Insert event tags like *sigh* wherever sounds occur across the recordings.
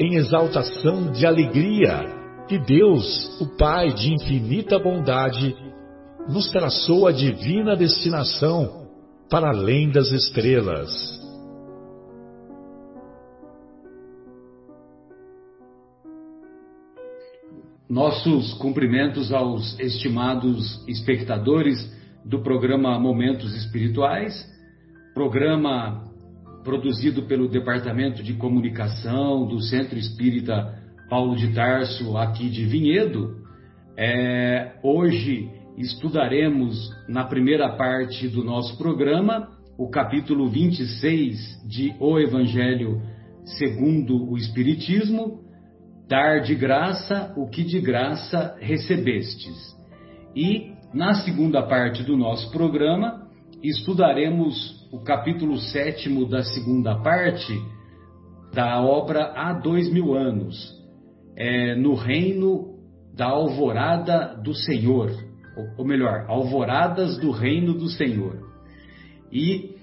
em exaltação de alegria que Deus, o Pai de infinita bondade, nos traçou a divina destinação para além das estrelas. Nossos cumprimentos aos estimados espectadores do programa Momentos Espirituais, programa produzido pelo Departamento de Comunicação do Centro Espírita Paulo de Tarso, aqui de Vinhedo. É, hoje estudaremos na primeira parte do nosso programa o capítulo 26 de O Evangelho segundo o Espiritismo, dar de graça o que de graça recebestes. E na segunda parte do nosso programa estudaremos o capítulo sétimo da segunda parte da obra Há Dois Mil Anos, é, no reino da alvorada do Senhor, ou melhor, alvoradas do reino do Senhor. E,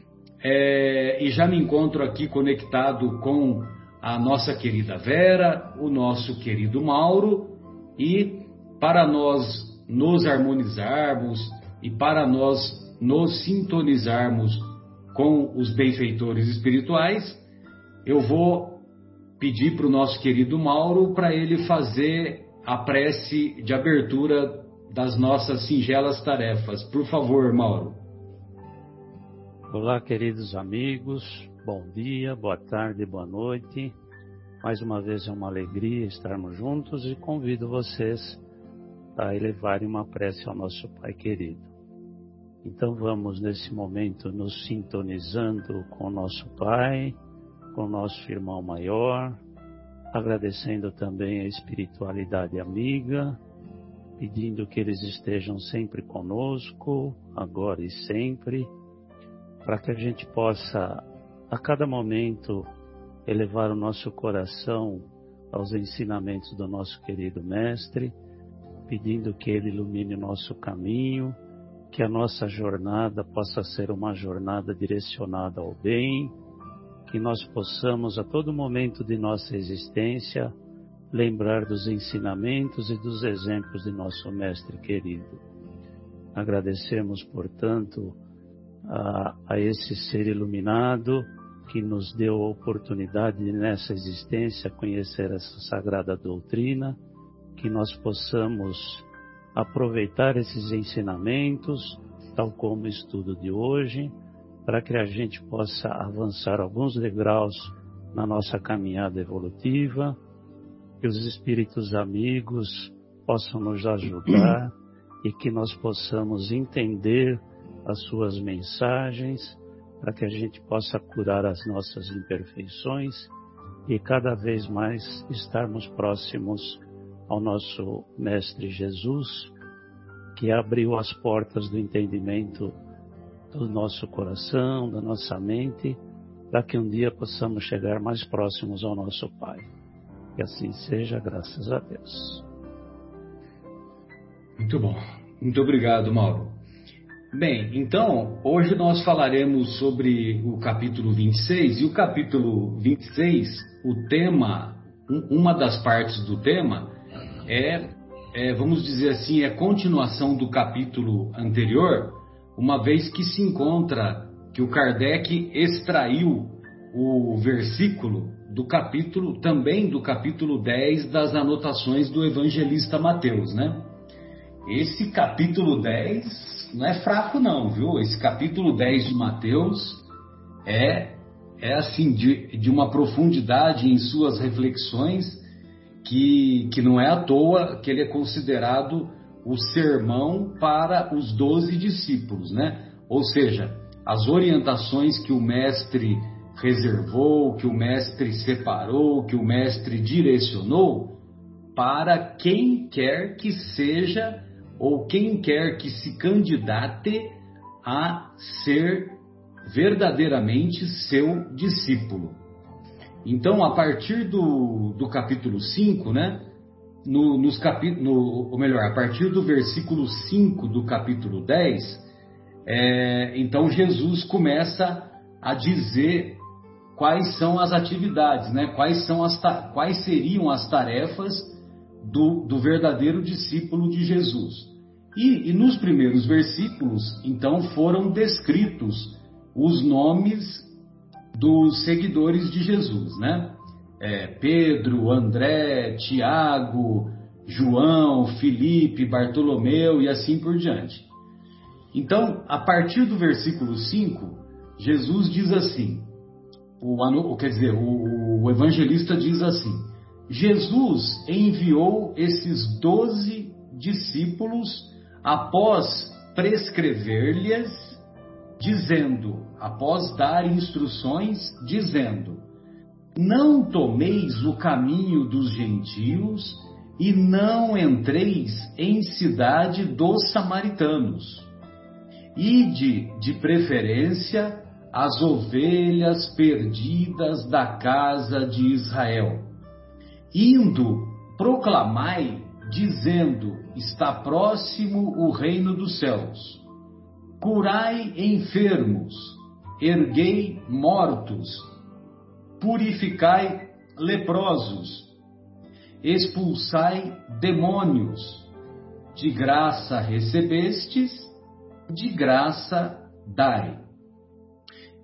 é, e já me encontro aqui conectado com a nossa querida Vera, o nosso querido Mauro, e para nós nos harmonizarmos e para nós nos sintonizarmos com os benfeitores espirituais, eu vou pedir para o nosso querido Mauro para ele fazer a prece de abertura das nossas singelas tarefas. Por favor, Mauro. Olá, queridos amigos, bom dia, boa tarde, boa noite. Mais uma vez é uma alegria estarmos juntos e convido vocês a elevarem uma prece ao nosso Pai querido. Então vamos nesse momento nos sintonizando com nosso Pai, com nosso irmão maior, agradecendo também a espiritualidade amiga, pedindo que eles estejam sempre conosco, agora e sempre, para que a gente possa a cada momento elevar o nosso coração aos ensinamentos do nosso querido Mestre, pedindo que ele ilumine o nosso caminho que a nossa jornada possa ser uma jornada direcionada ao bem, que nós possamos a todo momento de nossa existência lembrar dos ensinamentos e dos exemplos de nosso Mestre querido. Agradecemos, portanto, a, a esse ser iluminado que nos deu a oportunidade de, nessa existência conhecer essa sagrada doutrina, que nós possamos aproveitar esses ensinamentos, tal como o estudo de hoje, para que a gente possa avançar alguns degraus na nossa caminhada evolutiva, que os espíritos amigos possam nos ajudar e que nós possamos entender as suas mensagens, para que a gente possa curar as nossas imperfeições e cada vez mais estarmos próximos ao nosso Mestre Jesus, que abriu as portas do entendimento do nosso coração, da nossa mente, para que um dia possamos chegar mais próximos ao nosso Pai. Que assim seja, graças a Deus. Muito bom. Muito obrigado, Mauro. Bem, então, hoje nós falaremos sobre o capítulo 26, e o capítulo 26, o tema, uma das partes do tema, é, é, vamos dizer assim, é continuação do capítulo anterior, uma vez que se encontra que o Kardec extraiu o versículo do capítulo, também do capítulo 10 das anotações do evangelista Mateus, né? Esse capítulo 10 não é fraco não, viu? Esse capítulo 10 de Mateus é é assim de, de uma profundidade em suas reflexões que, que não é à toa que ele é considerado o sermão para os doze discípulos, né? Ou seja, as orientações que o mestre reservou, que o mestre separou, que o mestre direcionou para quem quer que seja ou quem quer que se candidate a ser verdadeiramente seu discípulo. Então, a partir do, do capítulo 5, né? No, nos no, ou melhor, a partir do versículo 5 do capítulo 10, é, então Jesus começa a dizer quais são as atividades, né? quais, são as, quais seriam as tarefas do, do verdadeiro discípulo de Jesus. E, e, nos primeiros versículos, então, foram descritos os nomes dos seguidores de Jesus, né? É, Pedro, André, Tiago, João, Felipe, Bartolomeu e assim por diante. Então, a partir do versículo 5, Jesus diz assim: o, quer dizer, o, o evangelista diz assim: Jesus enviou esses doze discípulos após prescrever-lhes, dizendo, após dar instruções, dizendo: Não tomeis o caminho dos gentios e não entreis em cidade dos samaritanos. Ide de preferência as ovelhas perdidas da casa de Israel. Indo, proclamai, dizendo: Está próximo o reino dos céus. Curai enfermos, erguei mortos, purificai leprosos, expulsai demônios. De graça recebestes, de graça dai.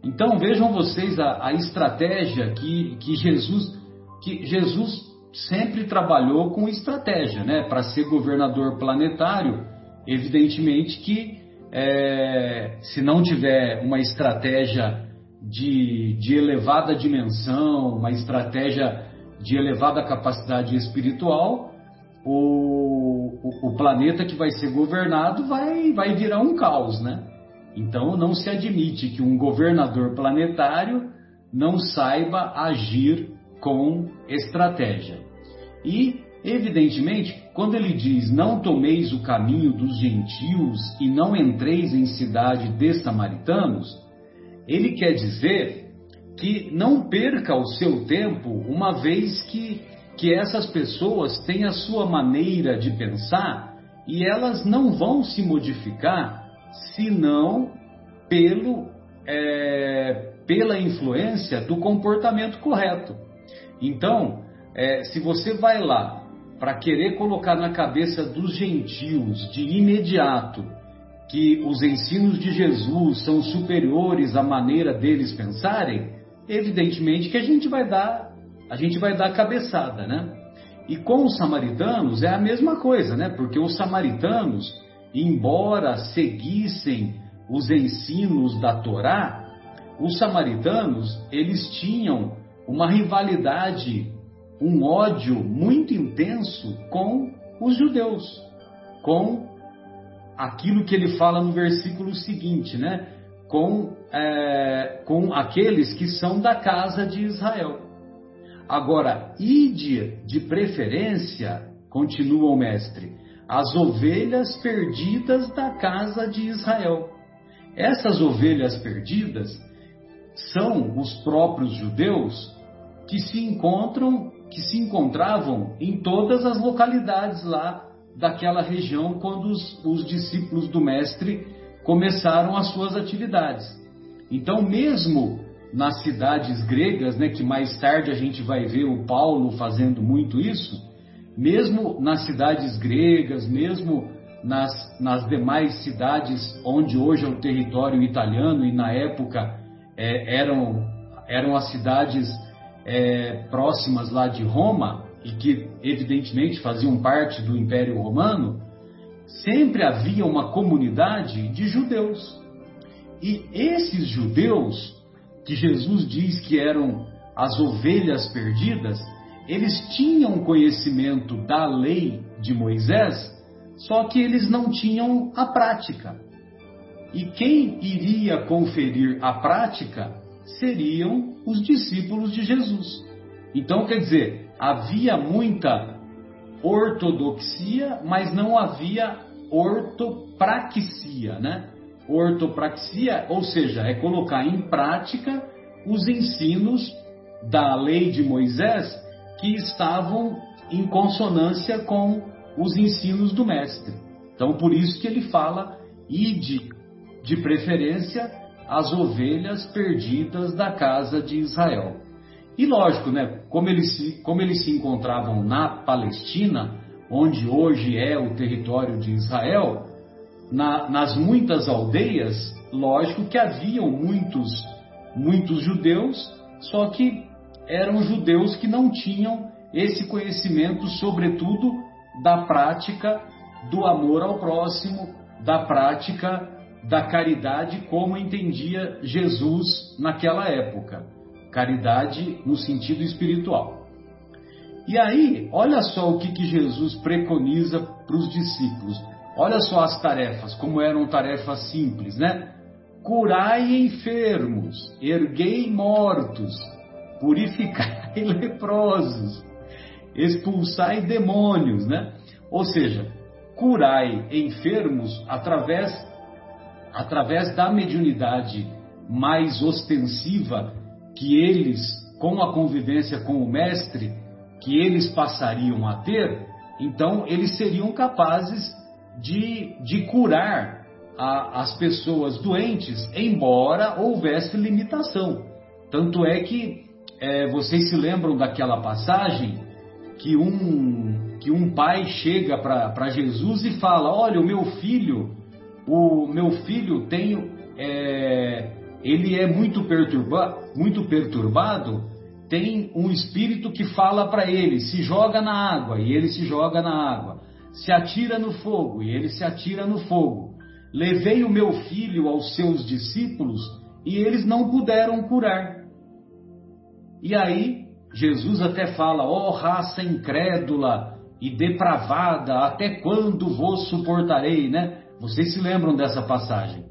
Então vejam vocês a, a estratégia que, que Jesus que Jesus sempre trabalhou com estratégia, né? Para ser governador planetário, evidentemente que é, se não tiver uma estratégia de, de elevada dimensão, uma estratégia de elevada capacidade espiritual, o, o, planeta que vai ser governado vai, vai virar um caos, né? Então não se admite que um governador planetário não saiba agir com estratégia. E, evidentemente, quando ele diz: Não tomeis o caminho dos gentios e não entreis em cidade de samaritanos, ele quer dizer que não perca o seu tempo, uma vez que, que essas pessoas têm a sua maneira de pensar e elas não vão se modificar senão pelo, é, pela influência do comportamento correto. Então, é, se você vai lá para querer colocar na cabeça dos gentios de imediato que os ensinos de Jesus são superiores à maneira deles pensarem, evidentemente que a gente vai dar a gente vai dar cabeçada, né? E com os samaritanos é a mesma coisa, né? Porque os samaritanos embora seguissem os ensinos da Torá, os samaritanos, eles tinham uma rivalidade, um ódio muito intenso com os judeus, com aquilo que ele fala no versículo seguinte, né? Com, é, com aqueles que são da casa de Israel. Agora, ide de preferência, continua o mestre, as ovelhas perdidas da casa de Israel. Essas ovelhas perdidas são os próprios judeus que se encontram, que se encontravam em todas as localidades lá daquela região quando os, os discípulos do mestre começaram as suas atividades. Então, mesmo nas cidades gregas, né, que mais tarde a gente vai ver o Paulo fazendo muito isso, mesmo nas cidades gregas, mesmo nas, nas demais cidades onde hoje é o território italiano e na época é, eram eram as cidades é, próximas lá de Roma e que evidentemente faziam parte do Império Romano, sempre havia uma comunidade de judeus. E esses judeus, que Jesus diz que eram as ovelhas perdidas, eles tinham conhecimento da lei de Moisés, só que eles não tinham a prática. E quem iria conferir a prática seriam os discípulos de Jesus. Então, quer dizer, havia muita ortodoxia, mas não havia ortopraxia, né? Ortopraxia, ou seja, é colocar em prática os ensinos da lei de Moisés que estavam em consonância com os ensinos do mestre. Então, por isso que ele fala, ide de preferência as ovelhas perdidas da casa de Israel. E lógico, né, como eles se, como eles se encontravam na Palestina, onde hoje é o território de Israel, na, nas muitas aldeias, lógico que haviam muitos, muitos judeus, só que eram judeus que não tinham esse conhecimento, sobretudo da prática do amor ao próximo, da prática da caridade como entendia Jesus naquela época. Caridade no sentido espiritual. E aí, olha só o que, que Jesus preconiza para os discípulos. Olha só as tarefas, como eram tarefas simples, né? Curai enfermos, erguei mortos, purificai *laughs* leprosos, expulsai demônios, né? Ou seja, curai enfermos através através da mediunidade mais ostensiva que eles, com a convivência com o mestre, que eles passariam a ter, então eles seriam capazes de, de curar a, as pessoas doentes, embora houvesse limitação. Tanto é que é, vocês se lembram daquela passagem que um, que um pai chega para Jesus e fala: Olha, o meu filho o meu filho tem, é, ele é muito, muito perturbado, tem um espírito que fala para ele, se joga na água, e ele se joga na água, se atira no fogo, e ele se atira no fogo. Levei o meu filho aos seus discípulos, e eles não puderam curar. E aí, Jesus até fala, ó oh, raça incrédula e depravada, até quando vos suportarei, né? Vocês se lembram dessa passagem?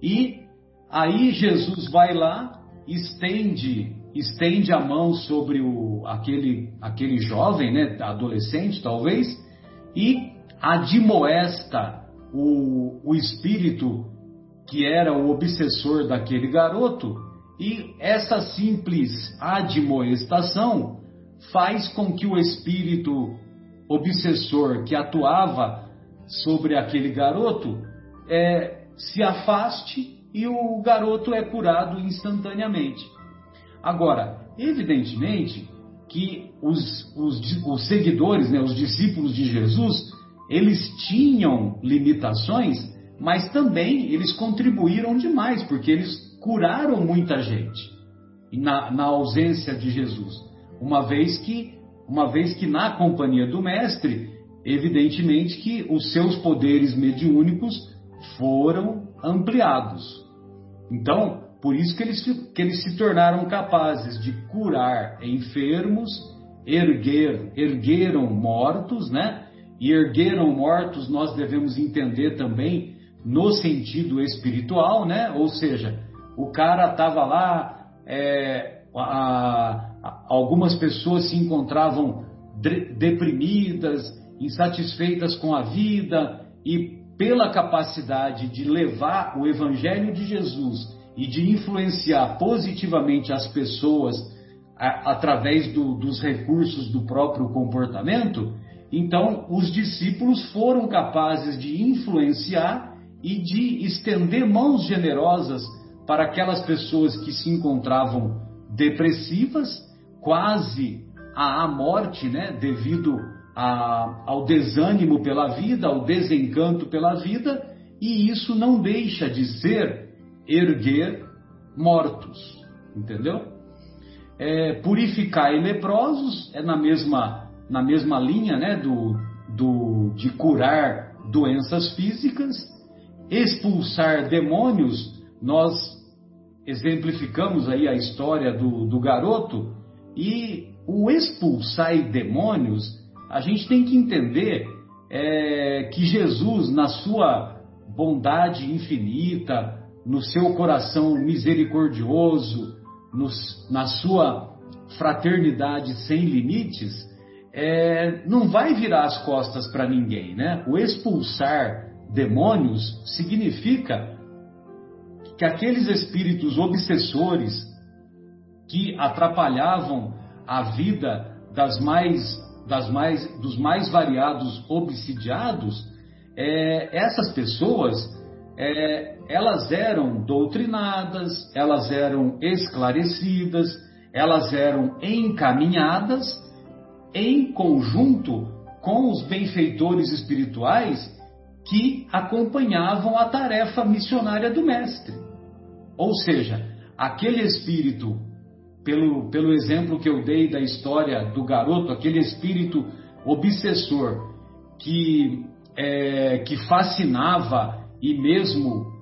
E aí Jesus vai lá, estende, estende a mão sobre o, aquele, aquele jovem, né, adolescente talvez, e admoesta o, o espírito que era o obsessor daquele garoto, e essa simples admoestação faz com que o espírito obsessor que atuava sobre aquele garoto é, se afaste e o garoto é curado instantaneamente. Agora, evidentemente que os, os, os seguidores, né, os discípulos de Jesus, eles tinham limitações, mas também eles contribuíram demais, porque eles curaram muita gente na, na ausência de Jesus. Uma vez que, uma vez que na companhia do mestre evidentemente que os seus poderes mediúnicos foram ampliados. Então, por isso que eles, que eles se tornaram capazes de curar enfermos, erguer, ergueram mortos, né? E ergueram mortos nós devemos entender também no sentido espiritual, né? Ou seja, o cara estava lá, é, a, a, algumas pessoas se encontravam deprimidas, insatisfeitas com a vida e pela capacidade de levar o Evangelho de Jesus e de influenciar positivamente as pessoas a, através do, dos recursos do próprio comportamento, então os discípulos foram capazes de influenciar e de estender mãos generosas para aquelas pessoas que se encontravam depressivas, quase à morte, né, devido a, ao desânimo pela vida, ao desencanto pela vida, e isso não deixa de ser erguer mortos, entendeu? é, purificai leprosos, é na mesma, na mesma linha né, do, do, de curar doenças físicas, expulsar demônios, nós exemplificamos aí a história do, do garoto, e o expulsar demônios, a gente tem que entender é, que Jesus, na sua bondade infinita, no seu coração misericordioso, na sua fraternidade sem limites, é, não vai virar as costas para ninguém, né? O expulsar demônios significa que aqueles espíritos obsessores que atrapalhavam a vida das mais, das mais, dos mais variados obsidiados, é, essas pessoas é, elas eram doutrinadas, elas eram esclarecidas, elas eram encaminhadas em conjunto com os benfeitores espirituais que acompanhavam a tarefa missionária do Mestre. Ou seja, aquele espírito, pelo, pelo exemplo que eu dei da história do garoto, aquele espírito obsessor que, é, que fascinava e mesmo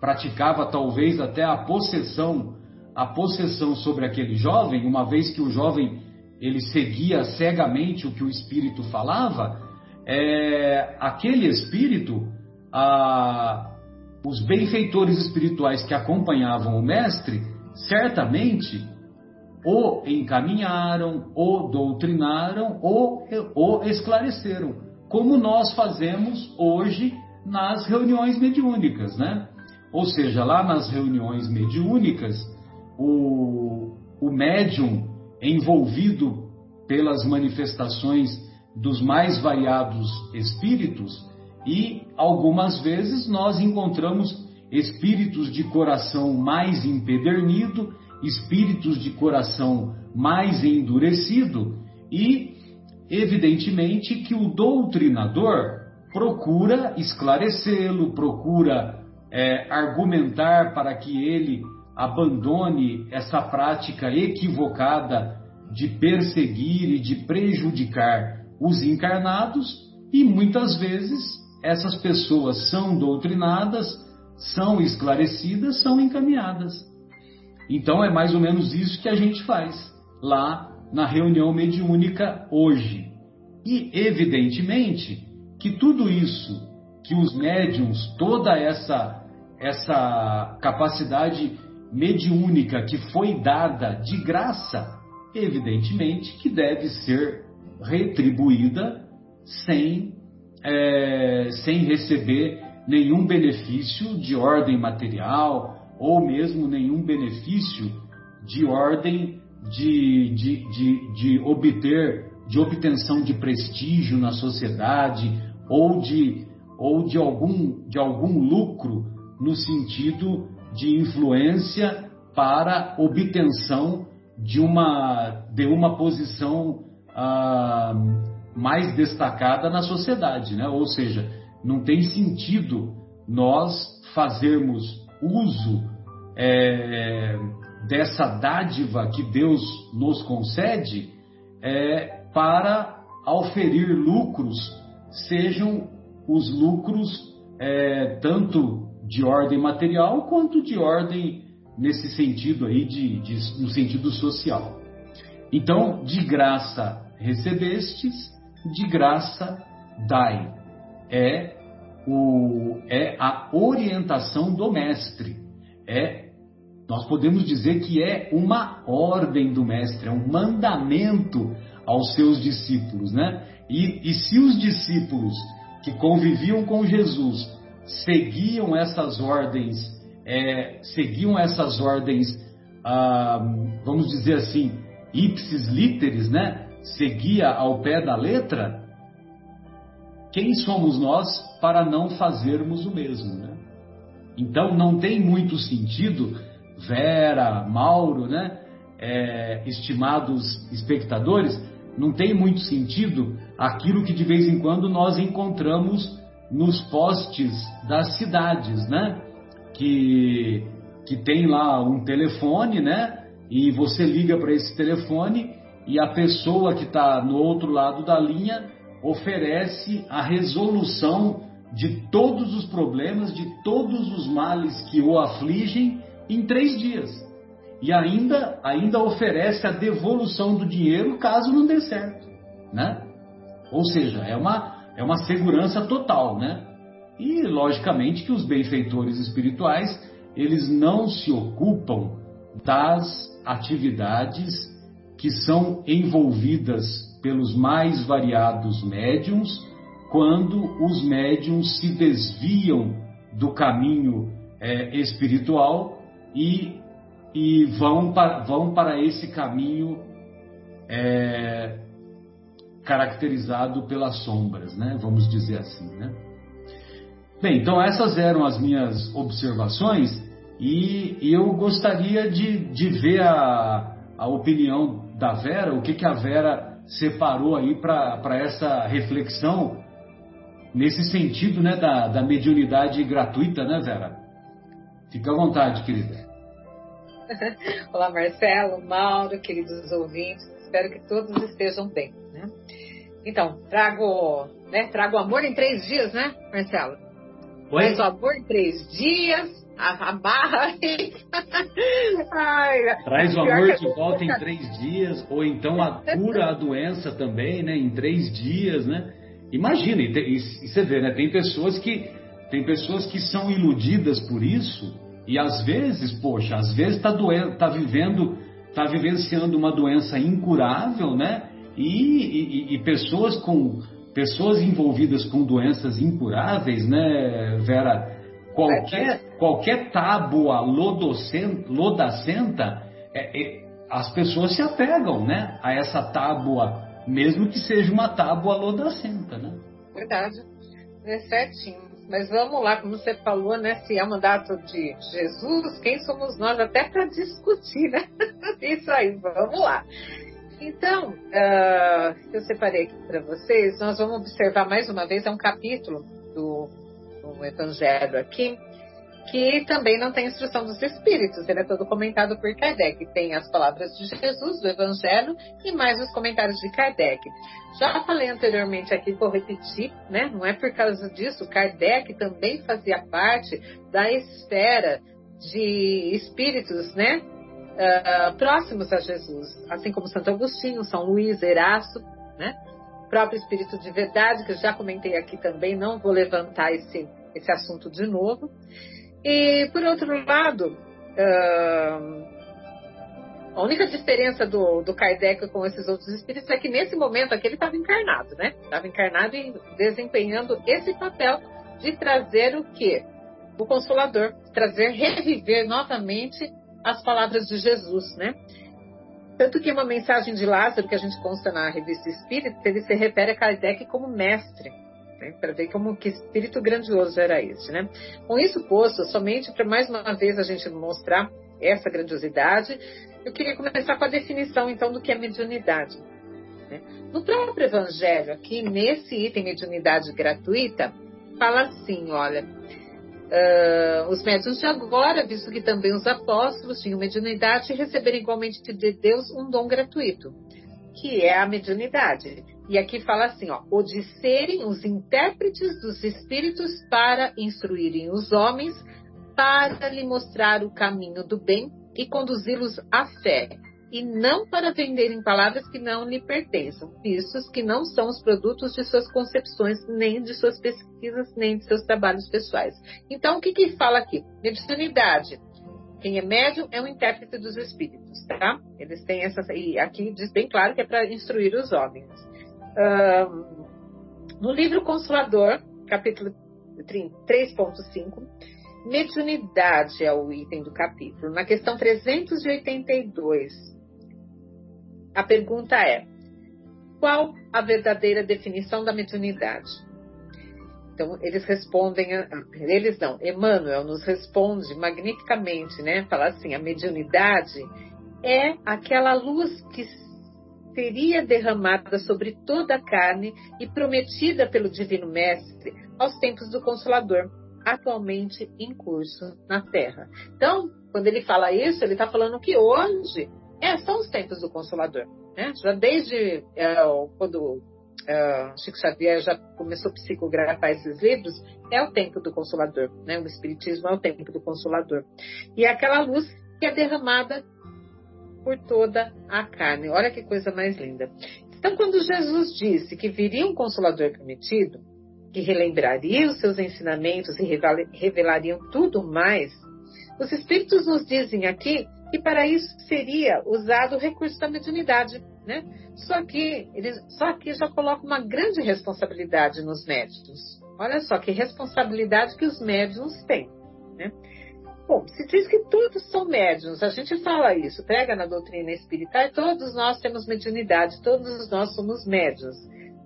praticava talvez até a possessão, a possessão sobre aquele jovem, uma vez que o jovem ele seguia cegamente o que o espírito falava, é, aquele espírito, a, os benfeitores espirituais que acompanhavam o mestre, certamente o encaminharam, o doutrinaram, ou o esclareceram, como nós fazemos hoje nas reuniões mediúnicas, né? Ou seja, lá nas reuniões mediúnicas, o, o médium envolvido pelas manifestações dos mais variados espíritos e algumas vezes nós encontramos espíritos de coração mais empedernido, espíritos de coração mais endurecido e evidentemente que o doutrinador procura esclarecê-lo, procura é, argumentar para que ele abandone essa prática equivocada de perseguir e de prejudicar os encarnados, e muitas vezes essas pessoas são doutrinadas, são esclarecidas, são encaminhadas. Então é mais ou menos isso que a gente faz lá na reunião mediúnica hoje. E evidentemente que tudo isso que os médiums, toda essa essa capacidade mediúnica que foi dada de graça, evidentemente que deve ser retribuída sem, é, sem receber nenhum benefício de ordem material ou mesmo nenhum benefício de ordem de, de, de, de obter de obtenção de prestígio na sociedade ou de, ou de, algum, de algum lucro no sentido de influência para obtenção de uma, de uma posição ah, mais destacada na sociedade, né? Ou seja, não tem sentido nós fazermos uso é, dessa dádiva que Deus nos concede é, para auferir lucros, sejam os lucros é, tanto de ordem material quanto de ordem nesse sentido aí de, de, no sentido social. Então, de graça recebestes, de graça dai. É o é a orientação do mestre. É nós podemos dizer que é uma ordem do mestre, é um mandamento aos seus discípulos, né? E, e se os discípulos que conviviam com Jesus seguiam essas ordens, é, seguiam essas ordens, ah, vamos dizer assim, ipsis literis, né? Seguia ao pé da letra. Quem somos nós para não fazermos o mesmo, né? Então não tem muito sentido, Vera, Mauro, né? É, estimados espectadores, não tem muito sentido aquilo que de vez em quando nós encontramos nos postes das cidades, né? Que, que tem lá um telefone, né? e você liga para esse telefone e a pessoa que está no outro lado da linha oferece a resolução de todos os problemas, de todos os males que o afligem em três dias. E ainda, ainda oferece a devolução do dinheiro caso não dê certo, né? Ou seja, é uma, é uma segurança total, né? E logicamente que os benfeitores espirituais, eles não se ocupam das atividades que são envolvidas pelos mais variados médiums quando os médiums se desviam do caminho é, espiritual e, e vão, para, vão para esse caminho é, caracterizado pelas sombras, né? Vamos dizer assim, né? Bem, então essas eram as minhas observações e, eu gostaria de, de ver a, a opinião da Vera, o que, que a Vera separou aí para essa reflexão nesse sentido né, da, da mediunidade gratuita, né, Vera? Fica à vontade, querida. *laughs* Olá, Marcelo, Mauro, queridos ouvintes. Espero que todos estejam bem. Né? Então, trago, né, trago amor em três dias, né, Marcelo? Oi? Mas o amor em três dias, a, a barra. *laughs* Ai, Traz o amor de volta em três dias, ou então a cura a doença também, né, em três dias, né? Imagina, e, e, e você vê, né? Tem pessoas que tem pessoas que são iludidas por isso e às vezes, poxa, às vezes está tá vivendo, está vivenciando uma doença incurável, né? E, e, e, pessoas com pessoas envolvidas com doenças incuráveis, né, Vera? Qualquer qualquer tábua lodocenta, lodacenta, é, é, as pessoas se apegam, né, a essa tábua mesmo que seja uma tábua lodacenta, né? Verdade, é certinho. Mas vamos lá, como você falou, né? Se é um mandato de Jesus, quem somos nós até para discutir, né? *laughs* Isso aí, vamos lá. Então, uh, eu separei aqui para vocês, nós vamos observar mais uma vez, é um capítulo do, do Evangelho aqui, que também não tem instrução dos Espíritos, ele é todo comentado por Kardec. Tem as palavras de Jesus, do Evangelho, e mais os comentários de Kardec. Já falei anteriormente aqui, vou repetir, né? Não é por causa disso, Kardec também fazia parte da esfera de espíritos, né? Uh, próximos a Jesus, assim como Santo Agostinho, São Luís, Erasto, né? O próprio Espírito de Verdade, que eu já comentei aqui também, não vou levantar esse, esse assunto de novo. E, por outro lado, uh, a única diferença do, do Kardec com esses outros espíritos é que nesse momento aqui ele estava encarnado, né? Estava encarnado e desempenhando esse papel de trazer o quê? O Consolador, trazer, reviver novamente as palavras de Jesus, né? Tanto que uma mensagem de Lázaro, que a gente consta na revista Espírita, ele se refere a Kardec como mestre né, para ver como que espírito grandioso era esse. Né? Com isso posto, somente para mais uma vez a gente mostrar essa grandiosidade, eu queria começar com a definição então do que é mediunidade. Né? No próprio Evangelho, aqui nesse item mediunidade gratuita, fala assim, olha, uh, os médiuns de agora, visto que também os apóstolos tinham mediunidade, receberam igualmente de Deus um dom gratuito, que é a mediunidade e aqui fala assim, ó, o de serem os intérpretes dos espíritos para instruírem os homens, para lhe mostrar o caminho do bem e conduzi-los à fé, e não para venderem palavras que não lhe pertençam, vistos que não são os produtos de suas concepções, nem de suas pesquisas, nem de seus trabalhos pessoais. Então, o que que fala aqui? Mediunidade. Quem é médium é um intérprete dos espíritos, tá? Eles têm essa. E aqui diz bem claro que é para instruir os homens no livro Consolador, capítulo 3.5, mediunidade é o item do capítulo. Na questão 382, a pergunta é: qual a verdadeira definição da mediunidade? Então, eles respondem, eles não, Emmanuel nos responde magnificamente, né? Fala assim: a mediunidade é aquela luz que seria derramada sobre toda a carne e prometida pelo Divino Mestre aos tempos do Consolador, atualmente em curso na Terra. Então, quando ele fala isso, ele está falando que hoje é, são os tempos do Consolador. Né? Já desde é, quando é, Chico Xavier já começou a psicografar esses livros, é o tempo do Consolador. Né? O Espiritismo é o tempo do Consolador. E é aquela luz que é derramada por toda a carne. Olha que coisa mais linda. Então, quando Jesus disse que viria um Consolador prometido, que relembraria os seus ensinamentos e revelariam tudo mais, os Espíritos nos dizem aqui que para isso seria usado o recurso da mediunidade. Né? Só que eles, só que já coloca uma grande responsabilidade nos médicos. Olha só que responsabilidade que os médiums têm. Né? Bom, se diz que todos são médiums, a gente fala isso, prega na doutrina espírita, e todos nós temos mediunidade, todos nós somos médiums.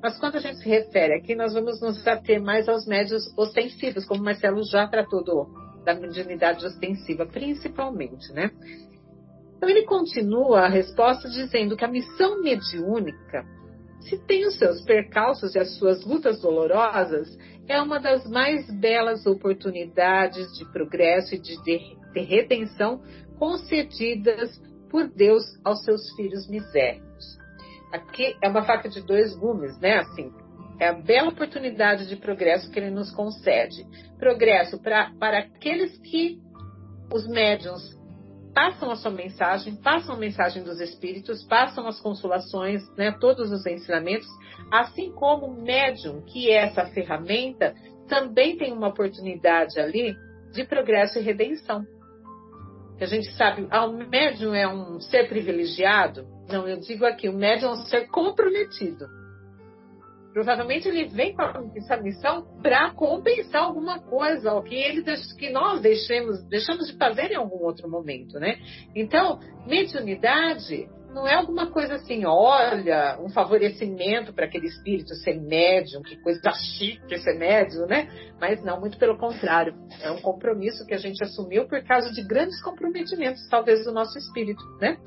Mas quando a gente se refere aqui, nós vamos nos ater mais aos médios ostensivos, como Marcelo já tratou do, da mediunidade ostensiva, principalmente, né? Então ele continua a resposta dizendo que a missão mediúnica, se tem os seus percalços e as suas lutas dolorosas, é uma das mais belas oportunidades de progresso e de, de, de redenção concedidas por Deus aos seus filhos misérios. Aqui é uma faca de dois gumes, né? Assim, é a bela oportunidade de progresso que ele nos concede. Progresso pra, para aqueles que os médiums passam a sua mensagem, passam a mensagem dos espíritos, passam as consolações, né, todos os ensinamentos, assim como o médium, que é essa ferramenta, também tem uma oportunidade ali de progresso e redenção. A gente sabe, ah, o médium é um ser privilegiado? Não, eu digo aqui, o médium é um ser comprometido Provavelmente ele vem com essa missão para compensar alguma coisa, o que ele que nós deixamos, deixamos de fazer em algum outro momento, né? Então, mediunidade não é alguma coisa assim, olha, um favorecimento para aquele espírito ser médium, que coisa chique ser médium, né? Mas não, muito pelo contrário. É um compromisso que a gente assumiu por causa de grandes comprometimentos, talvez, do nosso espírito, né?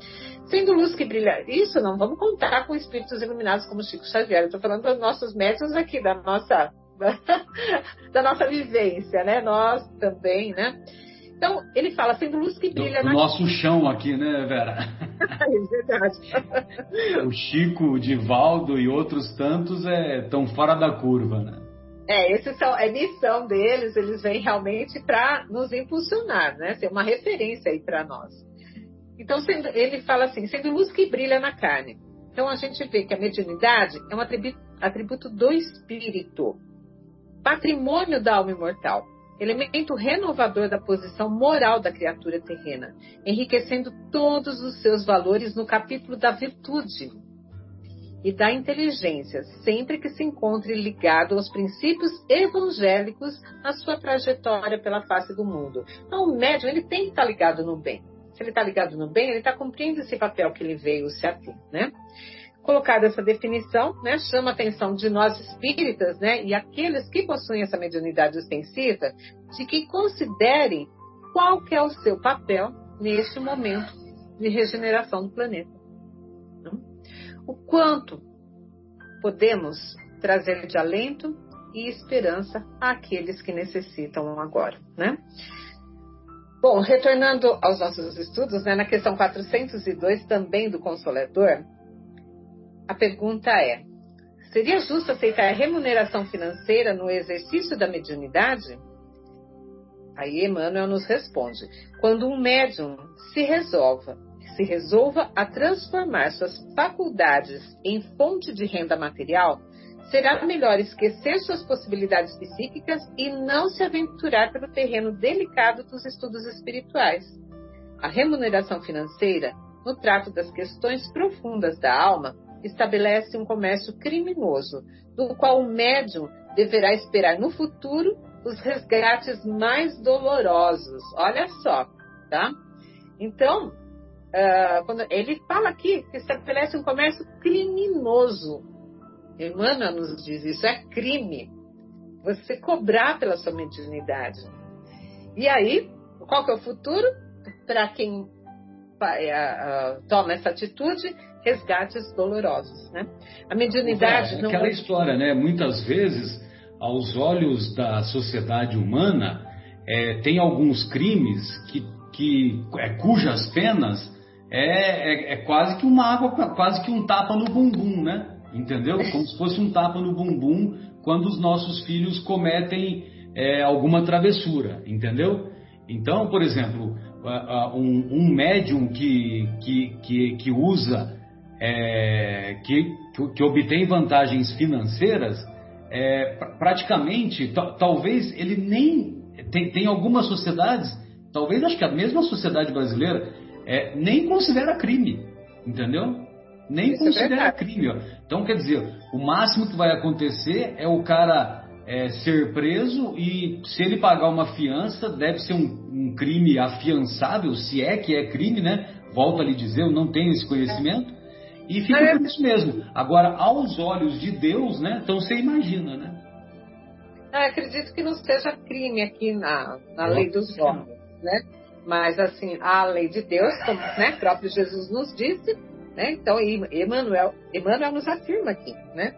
Sendo luz que brilha. Isso não vamos contar com espíritos iluminados como Chico Xavier. Estou falando dos nossos médiums aqui, da nossa, *laughs* da nossa vivência, né? Nós também, né? Então, ele fala, sendo luz que brilha do, do nosso chão aqui, né, Vera? *laughs* é verdade. o Chico, o Divaldo e outros tantos estão é, fora da curva, né? É, são, é missão deles, eles vêm realmente para nos impulsionar, né? Ser uma referência aí para nós. Então, sendo, ele fala assim, sendo luz que brilha na carne. Então, a gente vê que a mediunidade é um atributo, atributo do espírito, patrimônio da alma imortal elemento renovador da posição moral da criatura terrena, enriquecendo todos os seus valores no capítulo da virtude e da inteligência, sempre que se encontre ligado aos princípios evangélicos na sua trajetória pela face do mundo. Então, o médium ele tem que estar ligado no bem. Se ele está ligado no bem, ele está cumprindo esse papel que ele veio se ater, né? Colocada essa definição, né, chama a atenção de nós espíritas, né, e aqueles que possuem essa mediunidade ostensiva, de que considerem qual que é o seu papel neste momento de regeneração do planeta. O quanto podemos trazer de alento e esperança àqueles que necessitam agora, né? Bom, retornando aos nossos estudos, né, na questão 402 também do Consolador, a pergunta é: seria justo aceitar remuneração financeira no exercício da mediunidade? Aí Emmanuel nos responde: quando um médium se resolva, se resolva a transformar suas faculdades em fonte de renda material, será melhor esquecer suas possibilidades psíquicas e não se aventurar pelo terreno delicado dos estudos espirituais. A remuneração financeira, no trato das questões profundas da alma, estabelece um comércio criminoso, do qual o médium deverá esperar no futuro os resgates mais dolorosos. Olha só, tá? Então, uh, quando ele fala aqui que estabelece um comércio criminoso. Emmanuel nos diz isso, é crime. Você cobrar pela sua mediunidade. E aí, qual que é o futuro? Para quem toma essa atitude, resgates dolorosos, né? A mediunidade é, não aquela história, né? Muitas vezes, aos olhos da sociedade humana, é, tem alguns crimes que, que é, cujas penas é, é, é, quase que uma água, quase que um tapa no bumbum, né? Entendeu? Como se fosse um tapa no bumbum quando os nossos filhos cometem é, alguma travessura, entendeu? Então, por exemplo, um, um médium que, que, que, que usa, é, que, que obtém vantagens financeiras, é, praticamente, talvez ele nem. Tem, tem algumas sociedades, talvez acho que a mesma sociedade brasileira, é, nem considera crime, entendeu? Nem Isso é considera crime. Ó. Então, quer dizer, o máximo que vai acontecer é o cara é, ser preso e se ele pagar uma fiança, deve ser um, um, crime afiançável, se é que é crime, né? Volto a lhe dizer, eu não tenho esse conhecimento. E fica é. por isso mesmo. Agora, aos olhos de Deus, né? Então você imagina, né? Eu acredito que não seja crime aqui na, na lei dos homens, né? Mas assim, a lei de Deus, como né, próprio Jesus nos disse, né? Então Emmanuel, Emmanuel nos afirma aqui, né?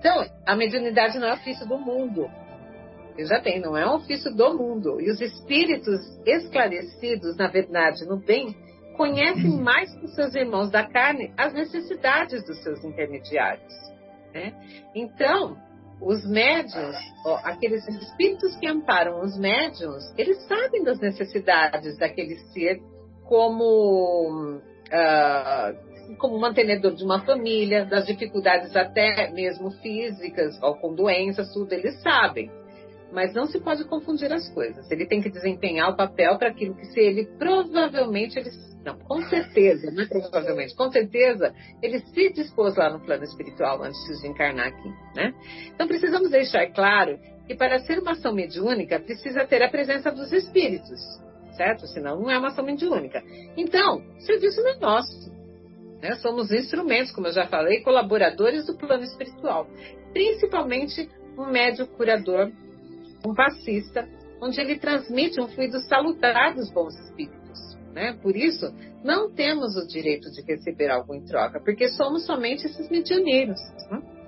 Então, a mediunidade não é ofício do mundo. Veja bem, não é um ofício do mundo. E os espíritos esclarecidos, na verdade, no bem, conhecem mais que os seus irmãos da carne as necessidades dos seus intermediários. Né? Então, os médios, ó, aqueles espíritos que amparam os médios, eles sabem das necessidades daquele ser como uh, como mantenedor de uma família, das dificuldades até mesmo físicas, ou com doenças, tudo, eles sabem. Mas não se pode confundir as coisas. Ele tem que desempenhar o papel para aquilo que se ele provavelmente ele não, com certeza, não é provavelmente, com certeza, ele se dispôs lá no plano espiritual antes de encarnar aqui, né? Então precisamos deixar claro que para ser uma ação mediúnica precisa ter a presença dos espíritos, certo? Senão não é uma ação mediúnica. Então, o serviço não é nosso. Né? Somos instrumentos, como eu já falei, colaboradores do plano espiritual. Principalmente um médio curador, um passista, onde ele transmite um fluido salutar dos bons espíritos. Né? Por isso, não temos o direito de receber algo em troca, porque somos somente esses medianeiros. Né?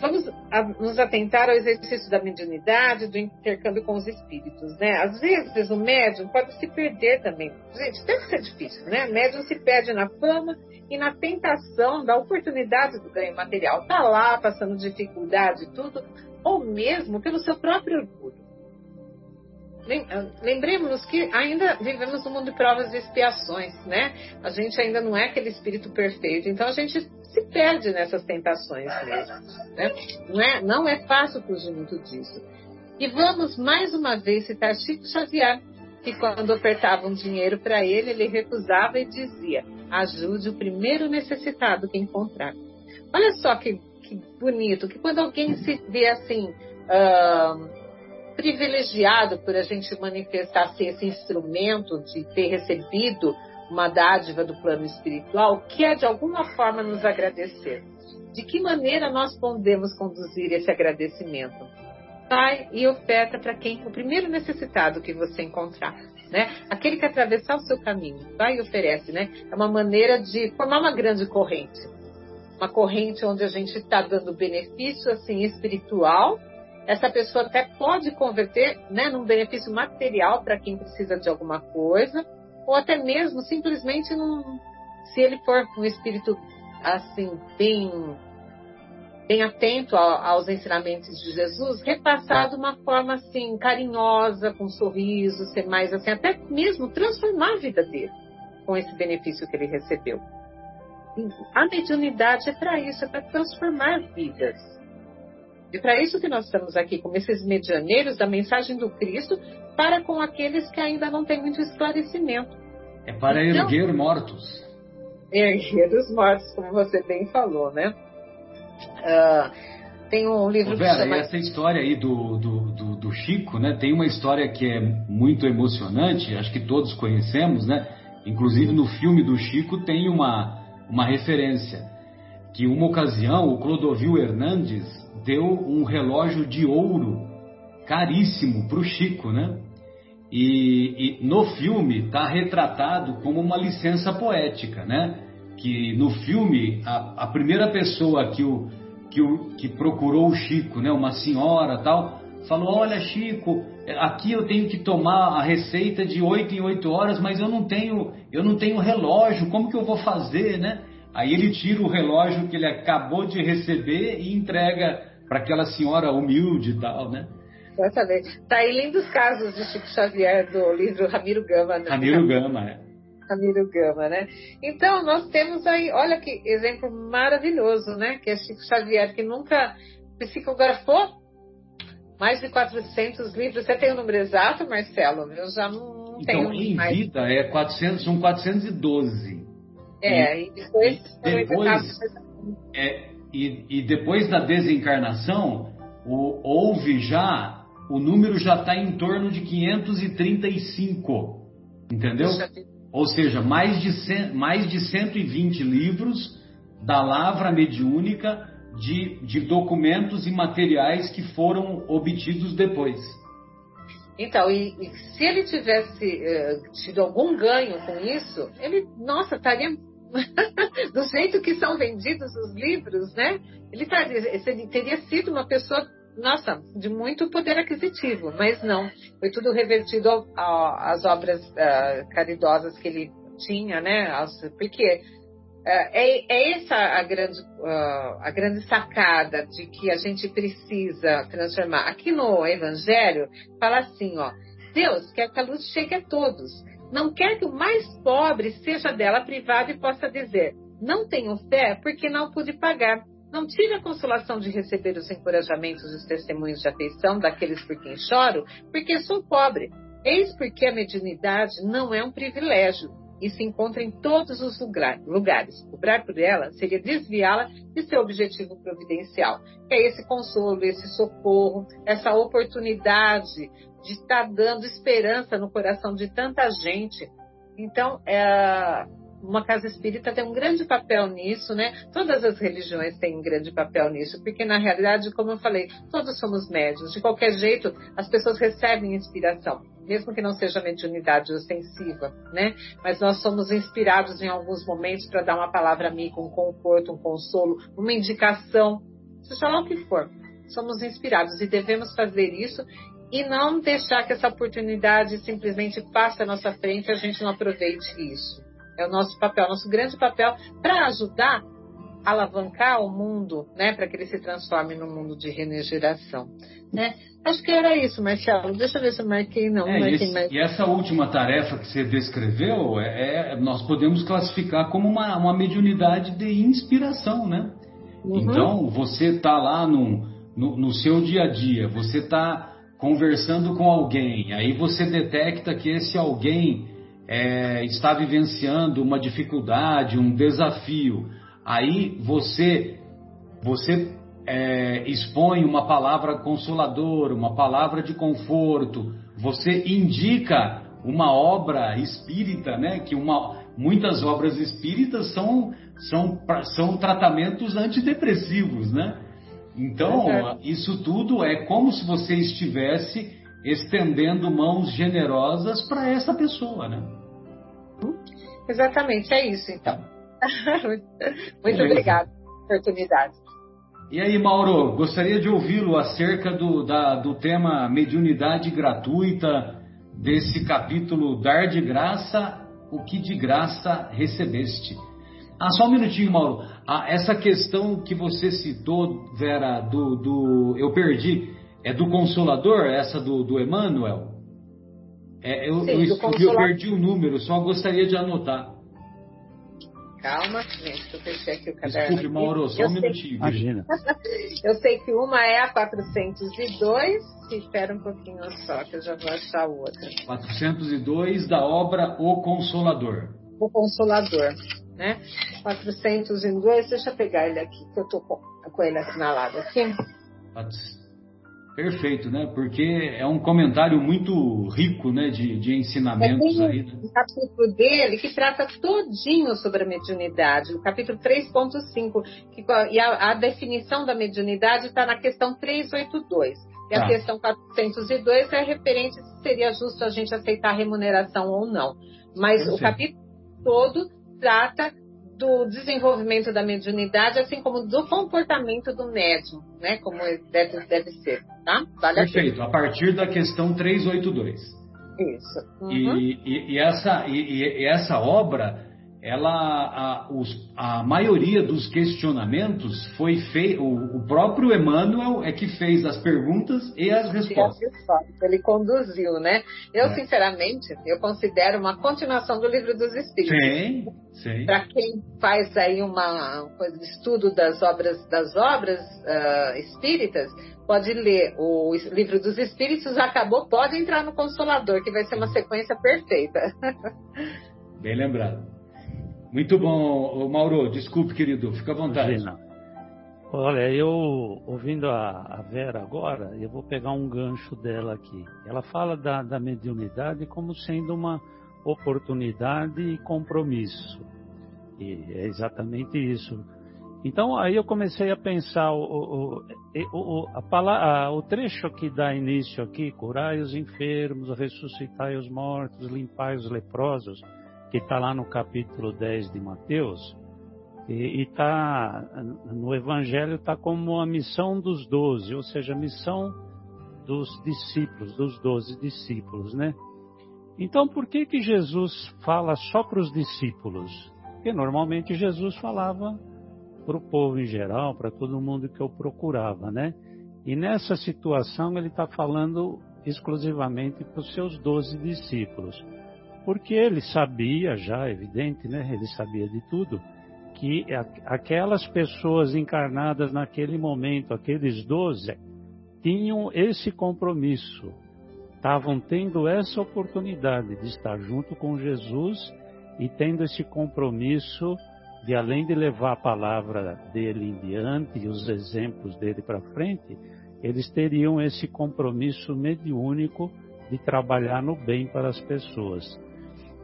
Vamos a, nos atentar ao exercício da mediunidade, do intercâmbio com os espíritos, né? Às vezes o médium pode se perder também. Gente, deve ser difícil, né? O médium se perde na fama e na tentação da oportunidade do ganho material. Tá lá passando dificuldade e tudo, ou mesmo pelo seu próprio orgulho. Ah, lembremos que ainda vivemos no mundo de provas e expiações, né? A gente ainda não é aquele espírito perfeito, então a gente se perde nessas tentações mesmo. Né? Não, é, não é fácil fugir muito disso. E vamos mais uma vez citar Chico Xavier, que quando ofertavam dinheiro para ele, ele recusava e dizia: ajude o primeiro necessitado que encontrar. Olha só que, que bonito, que quando alguém se vê assim. Uh, privilegiado por a gente manifestar ser esse instrumento de ter recebido uma dádiva do plano espiritual, que é de alguma forma nos agradecer. De que maneira nós podemos conduzir esse agradecimento? Vai e oferta para quem o primeiro necessitado que você encontrar, né? Aquele que atravessar o seu caminho, vai e oferece, né? É uma maneira de formar uma grande corrente, uma corrente onde a gente está dando benefício assim espiritual essa pessoa até pode converter né, num benefício material para quem precisa de alguma coisa, ou até mesmo simplesmente num, se ele for um espírito assim bem bem atento aos ensinamentos de Jesus, repassar de uma forma assim carinhosa, com um sorriso, ser mais assim, até mesmo transformar a vida dele com esse benefício que ele recebeu. A mediunidade é para isso, é para transformar vidas. E para isso que nós estamos aqui, como esses medianeiros da mensagem do Cristo, para com aqueles que ainda não têm muito esclarecimento. É para então, erguer mortos. Erguer os mortos, como você bem falou, né? Uh, tem um livro Ô, Vera, que chama... essa história aí do, do, do, do, Chico, né? Tem uma história que é muito emocionante, acho que todos conhecemos, né? Inclusive no filme do Chico tem uma, uma referência. Que uma ocasião o Clodovil Hernandes deu um relógio de ouro caríssimo para o Chico, né? E, e no filme está retratado como uma licença poética, né? Que no filme a, a primeira pessoa que o, que o que procurou o Chico, né? Uma senhora tal, falou: Olha, Chico, aqui eu tenho que tomar a receita de 8 em 8 horas, mas eu não tenho, eu não tenho relógio, como que eu vou fazer, né? Aí ele tira o relógio que ele acabou de receber e entrega para aquela senhora humilde e tal, né? Exatamente. Tá aí lindos casos de Chico Xavier do livro Ramiro Gama. Né? Ramiro Gama, é. Ramiro Gama, né? Então, nós temos aí, olha que exemplo maravilhoso, né? Que é Chico Xavier, que nunca psicografou mais de 400 livros. Você tem o número exato, Marcelo? Eu já não, então, tenho em mais. vida é 400, são 412. É, e, e depois... depois é, e, e, depois da desencarnação, o, houve já, o número já está em torno de 535. Entendeu? Ou seja, mais de, cem, mais de 120 livros da lavra mediúnica de, de documentos e materiais que foram obtidos depois. Então, e, e se ele tivesse uh, tido algum ganho com isso, ele, nossa, estaria *laughs* do jeito que são vendidos os livros, né? Ele, taria, ele teria sido uma pessoa, nossa, de muito poder aquisitivo, mas não. Foi tudo revertido às obras uh, caridosas que ele tinha, né? porque é, é, essa a grande, uh, a grande sacada de que a gente precisa transformar. Aqui no Evangelho, fala assim, ó, Deus quer que a luz chegue a todos. Não quer que o mais pobre seja dela privado e possa dizer, não tenho fé porque não pude pagar. Não tive a consolação de receber os encorajamentos e os testemunhos de afeição daqueles por quem choro, porque sou pobre. Eis porque a mediunidade não é um privilégio, e se encontra em todos os lugares. Cobrar por ela seria desviá-la de seu objetivo providencial, que é esse consolo, esse socorro, essa oportunidade de estar dando esperança no coração de tanta gente. Então, é, uma casa espírita tem um grande papel nisso, né? Todas as religiões têm um grande papel nisso, porque na realidade, como eu falei, todos somos médios. De qualquer jeito, as pessoas recebem inspiração mesmo que não seja mediunidade ostensiva, né? Mas nós somos inspirados em alguns momentos para dar uma palavra amiga, um conforto, um consolo, uma indicação, seja lá o que for. Somos inspirados e devemos fazer isso e não deixar que essa oportunidade simplesmente passe à nossa frente e a gente não aproveite isso. É o nosso papel, nosso grande papel para ajudar a alavancar o mundo, né, para que ele se transforme num mundo de regeneração. Né? Acho que era isso, Marcelo. Deixa eu ver se eu marquei, não. É, marquei esse, mais. E essa última tarefa que você descreveu, é, é nós podemos classificar como uma, uma mediunidade de inspiração, né? Uhum. Então, você está lá no, no, no seu dia a dia, você está conversando com alguém, aí você detecta que esse alguém é, está vivenciando uma dificuldade, um desafio. Aí você, você é, expõe uma palavra consoladora, uma palavra de conforto, você indica uma obra espírita, né? Que uma, muitas obras espíritas são, são, são tratamentos antidepressivos, né? Então, é isso tudo é como se você estivesse estendendo mãos generosas para essa pessoa, né? Exatamente, é isso então. *laughs* Muito obrigada pela oportunidade. E aí, Mauro, gostaria de ouvi-lo acerca do, da, do tema mediunidade gratuita, desse capítulo Dar de Graça, o que de graça recebeste. Ah, só um minutinho, Mauro. Ah, essa questão que você citou, Vera, do, do. Eu perdi. É do Consolador, essa do, do Emmanuel? É, eu, Sim, eu, eu perdi o número, só gostaria de anotar. Calma, gente, que eu fechei aqui o caderno. Desculpe, Mauro, só um minutinho. Imagina. *laughs* eu sei que uma é a 402, espera um pouquinho só, que eu já vou achar outra. 402 da obra O Consolador. O Consolador, né? 402, deixa eu pegar ele aqui, que eu tô com, com ele assinalado aqui. Perfeito, né? Porque é um comentário muito rico, né, de, de ensinamentos é, aí. Né? O capítulo dele que trata todinho sobre a mediunidade, o capítulo 3.5, e a, a, definição da mediunidade está na questão 382. E a ah. questão 402 é referente se seria justo a gente aceitar remuneração ou não. Mas o capítulo todo trata do desenvolvimento da mediunidade, assim como do comportamento do médium, né? Como deve, deve ser, tá? Vale Perfeito, a, a, partir da questão 382. Isso. Uhum. E, e, e, essa, e, e essa obra ela a, os, a maioria dos questionamentos foi feito o, o, próprio Emmanuel é que fez as perguntas e as respostas. Ele conduziu, né? Eu é. sinceramente eu considero uma continuação do livro dos Espíritos. Sim, sim. Para quem faz aí uma coisa de estudo das obras das obras uh, espíritas pode ler o livro dos Espíritos acabou pode entrar no Consolador que vai ser uma sequência perfeita. *laughs* Bem lembrado. Muito bom, Mauro. Desculpe, querido. Fica à vontade. Imagina. Olha, eu ouvindo a, a, Vera agora, eu vou pegar um gancho dela aqui. Ela fala da, da mediunidade como sendo uma oportunidade e compromisso. E é exatamente isso. Então aí eu comecei a pensar o, o, o, a palavra, o trecho que dá início aqui, curai os enfermos, ressuscitai os mortos, limpai os leprosos que está lá no capítulo 10 de Mateus, e está no Evangelho está como a missão dos doze, ou seja, a missão dos discípulos, dos doze discípulos, né? Então, por que que Jesus fala só para os discípulos? Porque normalmente Jesus falava para o povo em geral, para todo mundo que eu procurava, né? E nessa situação ele está falando exclusivamente para os seus doze discípulos porque ele sabia já, evidente, né? Ele sabia de tudo, que aquelas pessoas encarnadas naquele momento, aqueles doze, tinham esse compromisso, estavam tendo essa oportunidade de estar junto com Jesus e tendo esse compromisso de além de levar a palavra dele em diante e os exemplos dele para frente, eles teriam esse compromisso mediúnico de trabalhar no bem para as pessoas.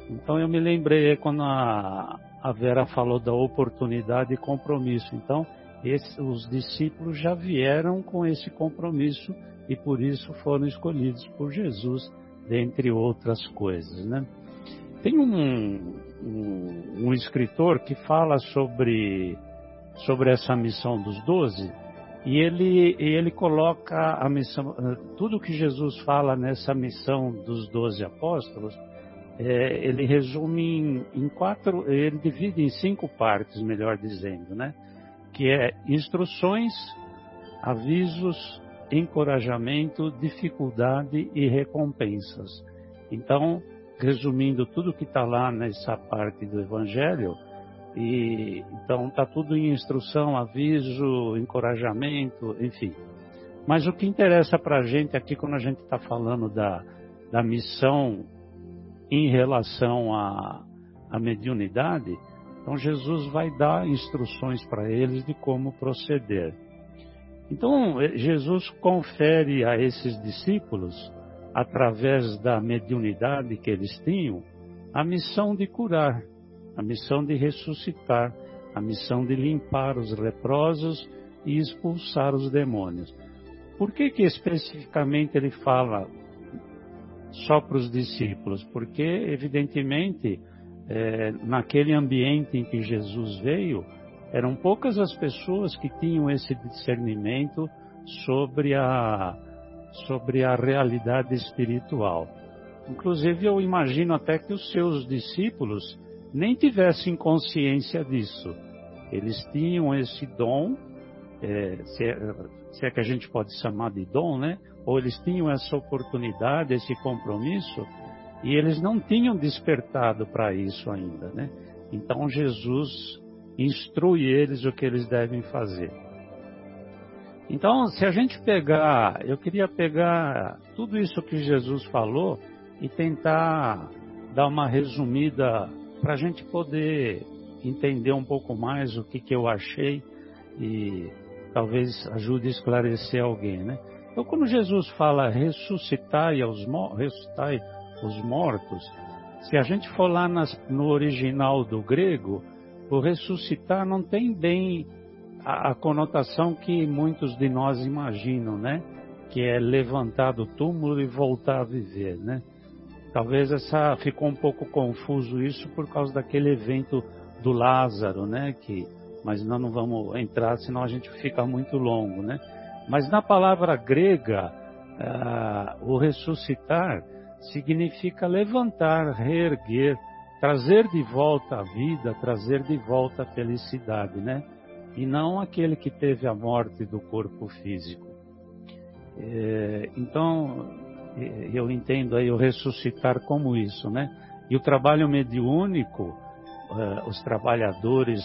Então eu me lembrei quando a, a Vera falou da oportunidade e compromisso. Então esse, os discípulos já vieram com esse compromisso e por isso foram escolhidos por Jesus, dentre outras coisas, né? Tem um, um, um escritor que fala sobre, sobre essa missão dos doze e ele, ele coloca a missão, tudo que Jesus fala nessa missão dos doze apóstolos, é, ele resume em, em, quatro, ele divide em cinco partes, melhor dizendo, né? Que é instruções, avisos, encorajamento, dificuldade e recompensas. Então, resumindo tudo que está lá nessa parte do Evangelho, e então está tudo em instrução, aviso, encorajamento, enfim. Mas o que interessa para a gente aqui quando a gente está falando da, da missão em relação à, à mediunidade, então Jesus vai dar instruções para eles de como proceder. Então eh, Jesus confere a esses discípulos, através da mediunidade que eles tinham, a missão de curar, a missão de ressuscitar, a missão de limpar os leprosos e expulsar os demônios. Por que que especificamente ele fala só para os discípulos, porque, evidentemente, é, naquele ambiente em que Jesus veio, eram poucas as pessoas que tinham esse discernimento sobre a, sobre a realidade espiritual. Inclusive, eu imagino até que os seus discípulos nem tivessem consciência disso. Eles tinham esse dom, é, se, é, se é que a gente pode chamar de dom, né? Ou eles tinham essa oportunidade, esse compromisso, e eles não tinham despertado para isso ainda, né? Então Jesus instrui eles o que eles devem fazer. Então, se a gente pegar, eu queria pegar tudo isso que Jesus falou e tentar dar uma resumida para a gente poder entender um pouco mais o que, que eu achei e talvez ajude a esclarecer alguém, né? Então, quando Jesus fala ressuscitai, aos, ressuscitai os mortos, se a gente for lá nas, no original do grego, o ressuscitar não tem bem a, a, conotação que muitos de nós imaginam, né? Que é levantar do túmulo e voltar a viver, né? Talvez essa ficou um pouco confuso isso por causa daquele evento do Lázaro, né? Que, mas nós não vamos entrar, senão a gente fica muito longo, né? Mas na palavra grega, ah, o ressuscitar significa levantar, reerguer, trazer de volta a vida, trazer de volta a felicidade, né? E não aquele que teve a morte do corpo físico. É, então, é, eu entendo aí o ressuscitar como isso, né? E o trabalho mediúnico, é, os trabalhadores,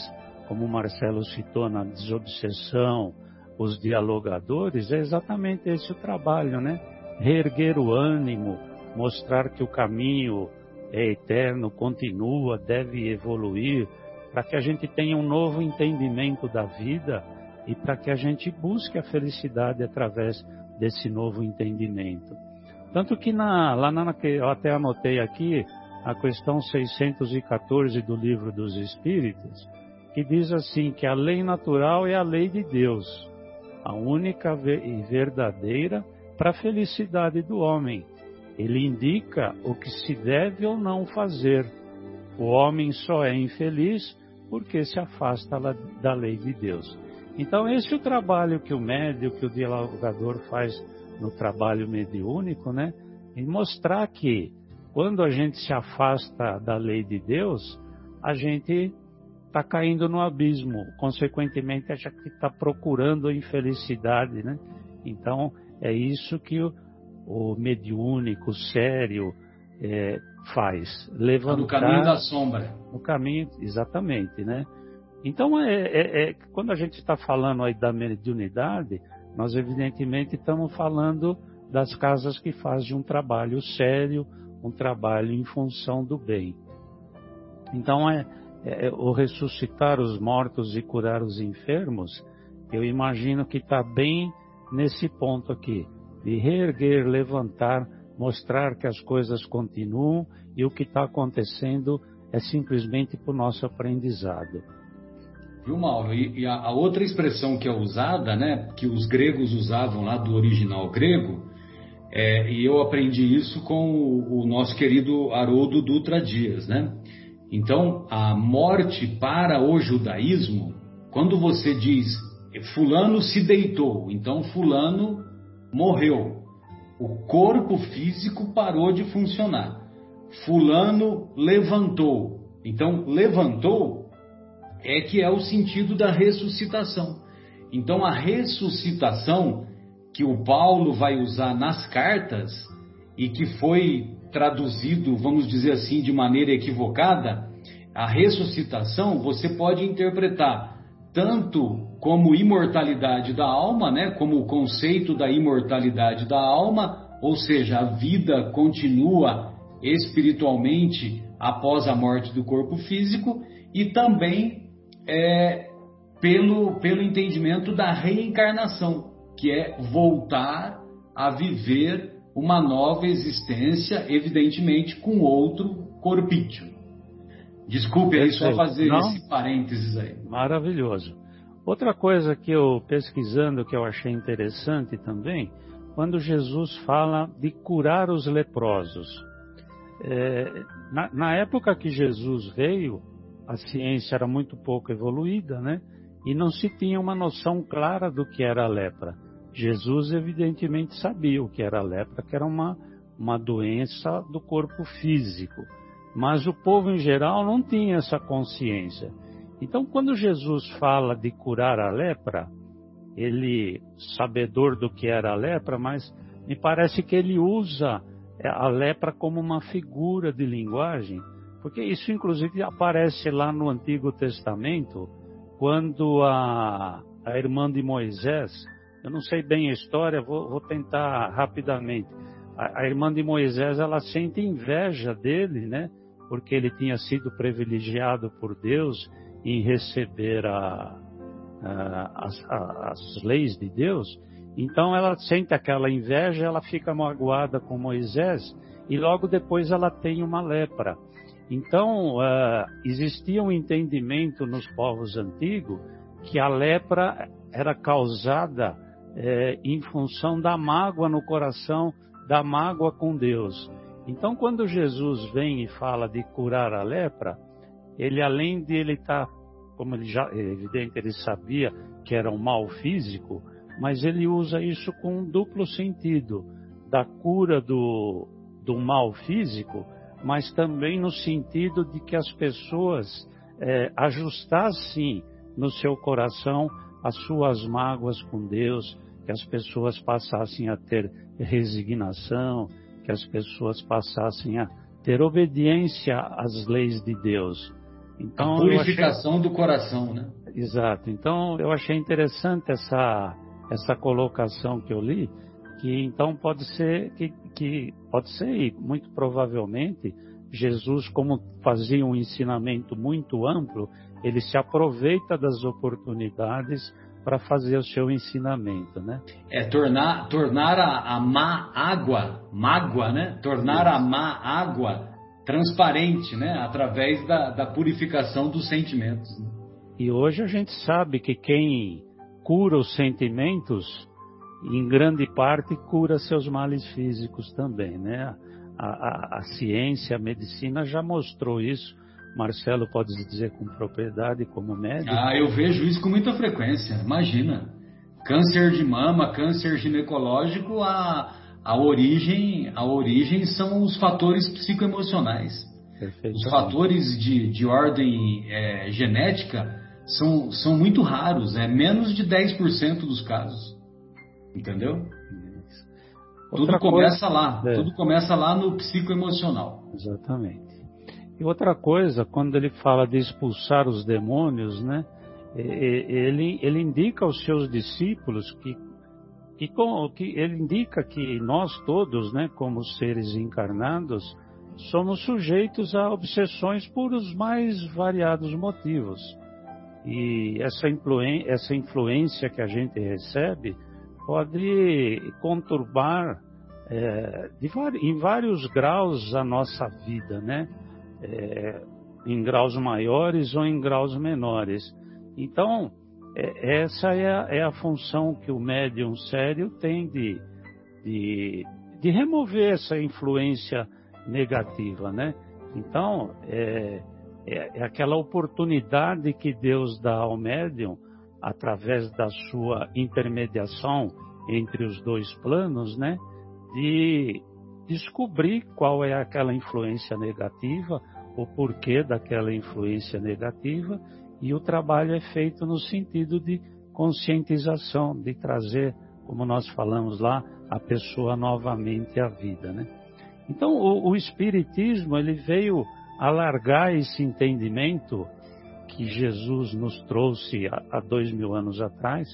como o Marcelo citou na desobsessão, os dialogadores, é exatamente esse o trabalho, né? Reerguer o ânimo, mostrar que o caminho é eterno, continua, deve evoluir, para que a gente tenha um novo entendimento da vida e para que a gente busque a felicidade através desse novo entendimento. Tanto que na, lá na, eu até anotei aqui a questão 614 do livro dos Espíritos, que diz assim que a lei natural é a lei de Deus, a única e verdadeira para a felicidade do homem. Ele indica o que se deve ou não fazer. O homem só é infeliz porque se afasta da lei de Deus. Então, esse é o trabalho que o médio, que o dialogador faz no trabalho mediúnico, né? Em mostrar que quando a gente se afasta da lei de Deus, a gente está caindo no abismo. Consequentemente, a gente está procurando a infelicidade, né? Então, é isso que o, o mediúnico, sério, é, faz. Levantar... No caminho da sombra. No caminho, exatamente, né? Então, é, é, é, quando a gente está falando aí da mediunidade, nós evidentemente estamos falando das casas que fazem um trabalho sério, um trabalho em função do bem. Então, é, é, é o ressuscitar os mortos e curar os enfermos, eu imagino que está bem nesse ponto aqui, de reerguer, levantar, mostrar que as coisas continuam e o que está acontecendo é simplesmente para o nosso aprendizado. Viu, Mauro? E, e a, a, outra expressão que é usada, né, que os gregos usavam lá do original grego, é, e eu aprendi isso com o, o, nosso querido Haroldo Dutra Dias, né? Então, a morte para o judaísmo, quando você diz fulano se deitou, então fulano morreu. O corpo físico parou de funcionar. Fulano levantou. Então, levantou é que é o sentido da ressuscitação. Então, a ressuscitação que o Paulo vai usar nas cartas e que foi traduzido, vamos dizer assim, de maneira equivocada, a ressuscitação você pode interpretar tanto como imortalidade da alma, né, como o conceito da imortalidade da alma, ou seja, a vida continua espiritualmente após a morte do corpo físico, e também é, pelo, pelo entendimento da reencarnação, que é voltar a viver uma nova existência, evidentemente com outro corpício. Desculpe aí só fazer Não? esse parênteses aí. Maravilhoso. Outra coisa que eu pesquisando que eu achei interessante também, quando Jesus fala de curar os leprosos. É, na, na época que Jesus veio, a ciência era muito pouco evoluída, né? E não se tinha uma noção clara do que era a lepra. Jesus evidentemente sabia o que era a lepra, que era uma, uma doença do corpo físico. Mas o povo em geral não tinha essa consciência. Então, quando Jesus fala de curar a lepra, ele, sabedor do que era a lepra, mas me parece que ele usa a lepra como uma figura de linguagem porque isso, inclusive, aparece lá no Antigo Testamento, quando a, a irmã de Moisés, eu não sei bem a história, vou, vou tentar rapidamente. A, a, irmã de Moisés, ela sente inveja dele, né? Porque ele tinha sido privilegiado por Deus em receber a, a, as, as leis de Deus. Então ela sente aquela inveja, ela fica magoada com Moisés e logo depois ela tem uma lepra. Então, uh, existia um entendimento nos povos antigos que a lepra era causada eh, em função da mágoa no coração, da mágoa com Deus. Então, quando Jesus vem e fala de curar a lepra, ele além de ele estar, tá, como ele já, é evidente, ele sabia que era um mal físico, mas ele usa isso com um duplo sentido, da cura do, do mal físico, mas também no sentido de que as pessoas é, ajustassem no seu coração as suas mágoas com Deus, que as pessoas passassem a ter resignação, que as pessoas passassem a ter obediência às leis de Deus. Então, a purificação achei... do coração, né? Exato. Então eu achei interessante essa essa colocação que eu li, que então pode ser que, que pode ser e muito provavelmente Jesus, como fazia um ensinamento muito amplo, ele se aproveita das oportunidades para fazer o seu ensinamento, né? É tornar, tornar a, a má água, mágoa, né? Tornar a má água transparente, né? Através da, da purificação dos sentimentos. Né? E hoje a gente sabe que quem cura os sentimentos, em grande parte cura seus males físicos também, né? A, a, a ciência, a medicina já mostrou isso Marcelo pode dizer com propriedade como médico? Ah, eu vejo isso com muita frequência. Imagina, câncer de mama, câncer ginecológico, a, a origem, a origem são os fatores psicoemocionais. Os fatores de, de ordem é, genética são, são muito raros, é menos de 10% dos casos. Entendeu? Outra tudo começa coisa, lá, é. tudo começa lá no psicoemocional. Exatamente. E outra coisa, quando ele fala de expulsar os demônios, né, ele, ele indica aos seus discípulos que, que, que ele indica que nós todos, né, como seres encarnados, somos sujeitos a obsessões por os mais variados motivos. E essa, influen essa influência que a gente recebe pode conturbar é, de, em vários graus a nossa vida, né? É, em graus maiores ou em graus menores. Então, é, essa é a, é a, função que o médium sério tem de, de, de remover essa influência negativa, né? Então, é, é, é, aquela oportunidade que Deus dá ao médium, através da sua intermediação entre os dois planos, né? De descobrir qual é aquela influência negativa o porquê daquela influência negativa e o trabalho é feito no sentido de conscientização, de trazer, como nós falamos lá, a pessoa novamente à vida, né? Então, o, o Espiritismo, ele veio alargar esse entendimento que Jesus nos trouxe há, há dois mil anos atrás,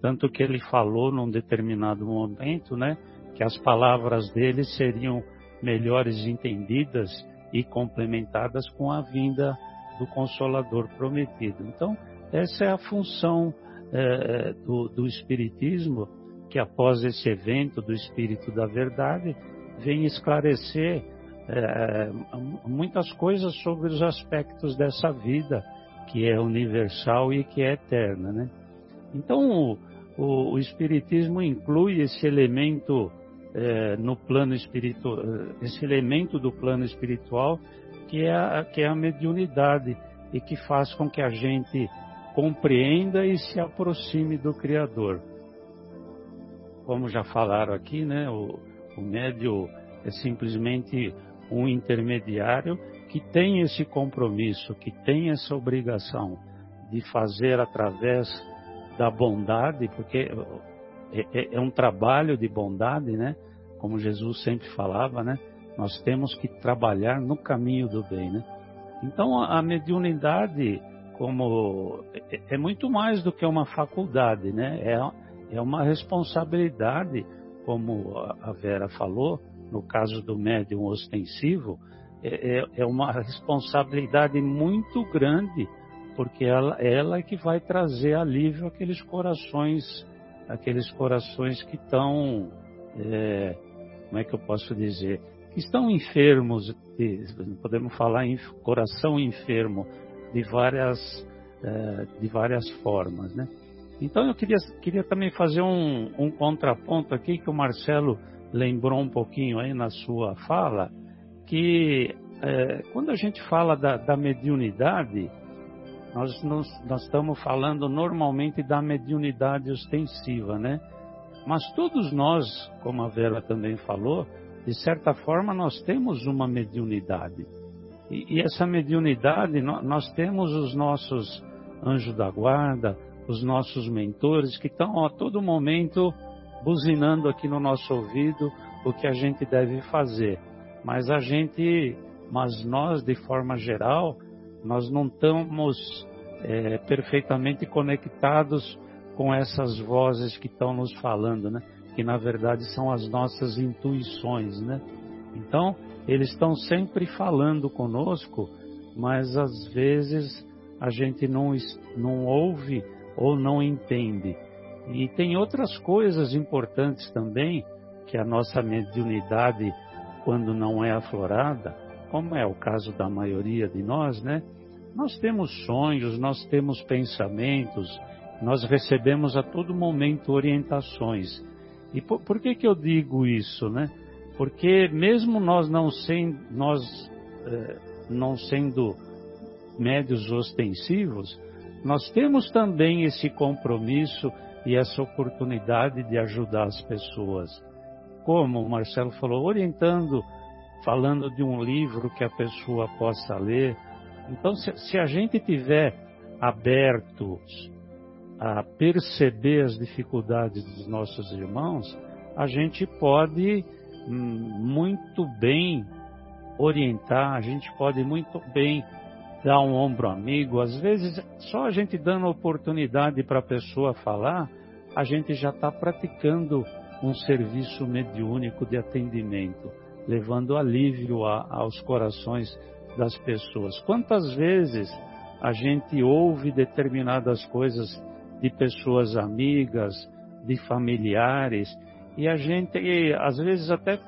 tanto que ele falou num determinado momento, né, que as palavras dele seriam melhores entendidas e complementadas com a vinda do Consolador prometido. Então, essa é a função é, do, do Espiritismo, que após esse evento do Espírito da Verdade, vem esclarecer é, muitas coisas sobre os aspectos dessa vida que é universal e que é eterna, né? Então, o, o Espiritismo inclui esse elemento é, no plano espiritual, esse elemento do plano espiritual que é, a, que é a mediunidade e que faz com que a gente compreenda e se aproxime do Criador. Como já falaram aqui, né, o, o médio é simplesmente um intermediário que tem esse compromisso, que tem essa obrigação de fazer através da bondade, porque é, é, é, um trabalho de bondade, né? Como Jesus sempre falava, né? Nós temos que trabalhar no caminho do bem, né? Então a mediunidade como é, é muito mais do que uma faculdade, né? É, é uma responsabilidade, como a Vera falou, no caso do médium ostensivo, é, é, é uma responsabilidade muito grande, porque ela, ela é que vai trazer alívio àqueles corações aqueles corações que estão, é, como é que eu posso dizer, que estão enfermos, de, podemos falar em coração enfermo de várias, é, de várias formas, né? Então eu queria, queria também fazer um, um contraponto aqui que o Marcelo lembrou um pouquinho aí na sua fala, que é, quando a gente fala da, da mediunidade, nós, nós, nós estamos falando normalmente da mediunidade ostensiva, né? Mas todos nós, como a Vera também falou, de certa forma nós temos uma mediunidade. E, e essa mediunidade, nós temos os nossos anjos da guarda, os nossos mentores que estão a todo momento buzinando aqui no nosso ouvido o que a gente deve fazer. Mas a gente, mas nós de forma geral, nós não estamos é, perfeitamente conectados com essas vozes que estão nos falando, né? Que na verdade são as nossas intuições, né? Então, eles estão sempre falando conosco, mas às vezes a gente não, não ouve ou não entende. E tem outras coisas importantes também que a nossa mediunidade, quando não é aflorada, como é o caso da maioria de nós, né? Nós temos sonhos, nós temos pensamentos, nós recebemos a todo momento orientações. E por, por que que eu digo isso, né? Porque mesmo nós não sendo, nós, eh, não sendo médios ostensivos, nós temos também esse compromisso e essa oportunidade de ajudar as pessoas. Como o Marcelo falou, orientando, falando de um livro que a pessoa possa ler. Então, se, se a gente tiver abertos a perceber as dificuldades dos nossos irmãos, a gente pode hum, muito bem orientar, a gente pode muito bem dar um ombro amigo. Às vezes, só a gente dando oportunidade para a pessoa falar, a gente já está praticando um serviço mediúnico de atendimento, levando alívio a, aos corações das pessoas. Quantas vezes a gente ouve determinadas coisas de pessoas amigas, de familiares, e a gente às vezes até,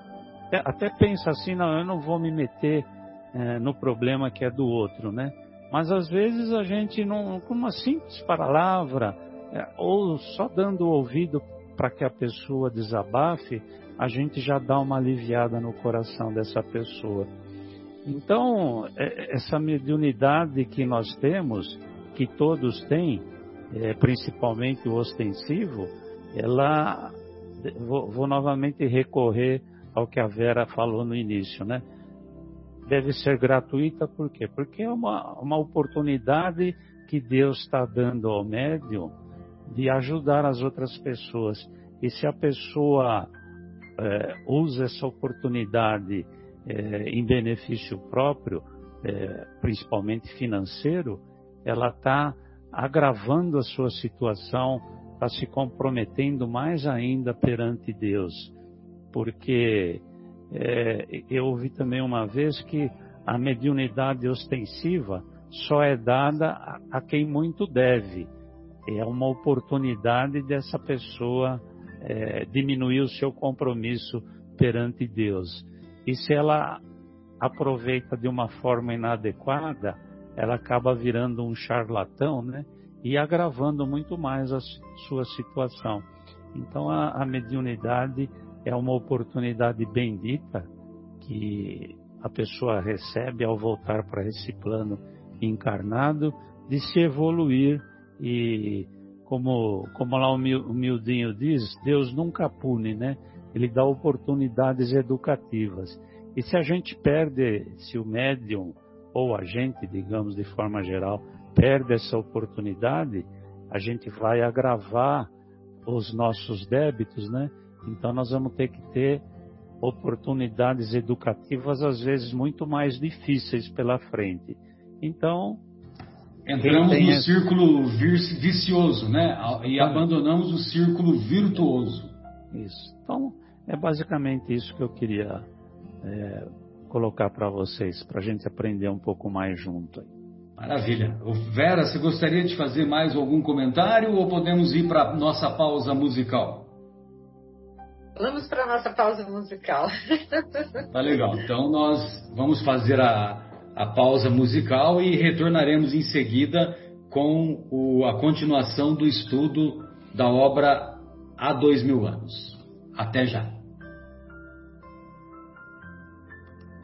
até pensa assim, não, eu não vou me meter é, no problema que é do outro, né? Mas às vezes a gente, não, com uma simples palavra, é, ou só dando ouvido para que a pessoa desabafe, a gente já dá uma aliviada no coração dessa pessoa. Então, é, essa mediunidade que nós temos, que todos têm, é, principalmente o ostensivo, ela, vou novamente recorrer ao que a Vera falou no início, né? deve ser gratuita, por quê? Porque é uma, uma oportunidade que Deus está dando ao médium de ajudar as outras pessoas. E se a pessoa é, usa essa oportunidade é, em benefício próprio, é, principalmente financeiro, ela está agravando a sua situação, está se comprometendo mais ainda perante Deus, porque eu ouvi também uma vez que a mediunidade ostensiva só é dada a, a quem muito deve. É uma oportunidade dessa pessoa é, diminuir o seu compromisso perante Deus. E se ela aproveita de uma forma inadequada, ela acaba virando um charlatão, né? E agravando muito mais a sua situação. Então a, a mediunidade é uma oportunidade bendita que a pessoa recebe ao voltar para esse plano encarnado de se evoluir e como, como lá o Mildinho diz, Deus nunca pune, né? Ele dá oportunidades educativas. E se a gente perde, se o médium ou a gente, digamos de forma geral, perde essa oportunidade, a gente vai agravar os nossos débitos, né? Então nós vamos ter que ter oportunidades educativas às vezes muito mais difíceis pela frente. Então entramos no círculo vicioso, né? E abandonamos o círculo virtuoso. Isso. Então é basicamente isso que eu queria é, colocar para vocês, para a gente aprender um pouco mais junto. Aí. Maravilha. Vera, você gostaria de fazer mais algum comentário ou podemos ir para nossa pausa musical? Vamos para a nossa pausa musical. Tá legal. Então nós vamos fazer a, a pausa musical e retornaremos em seguida com o, a continuação do estudo da obra Há Dois Mil Anos. Até já.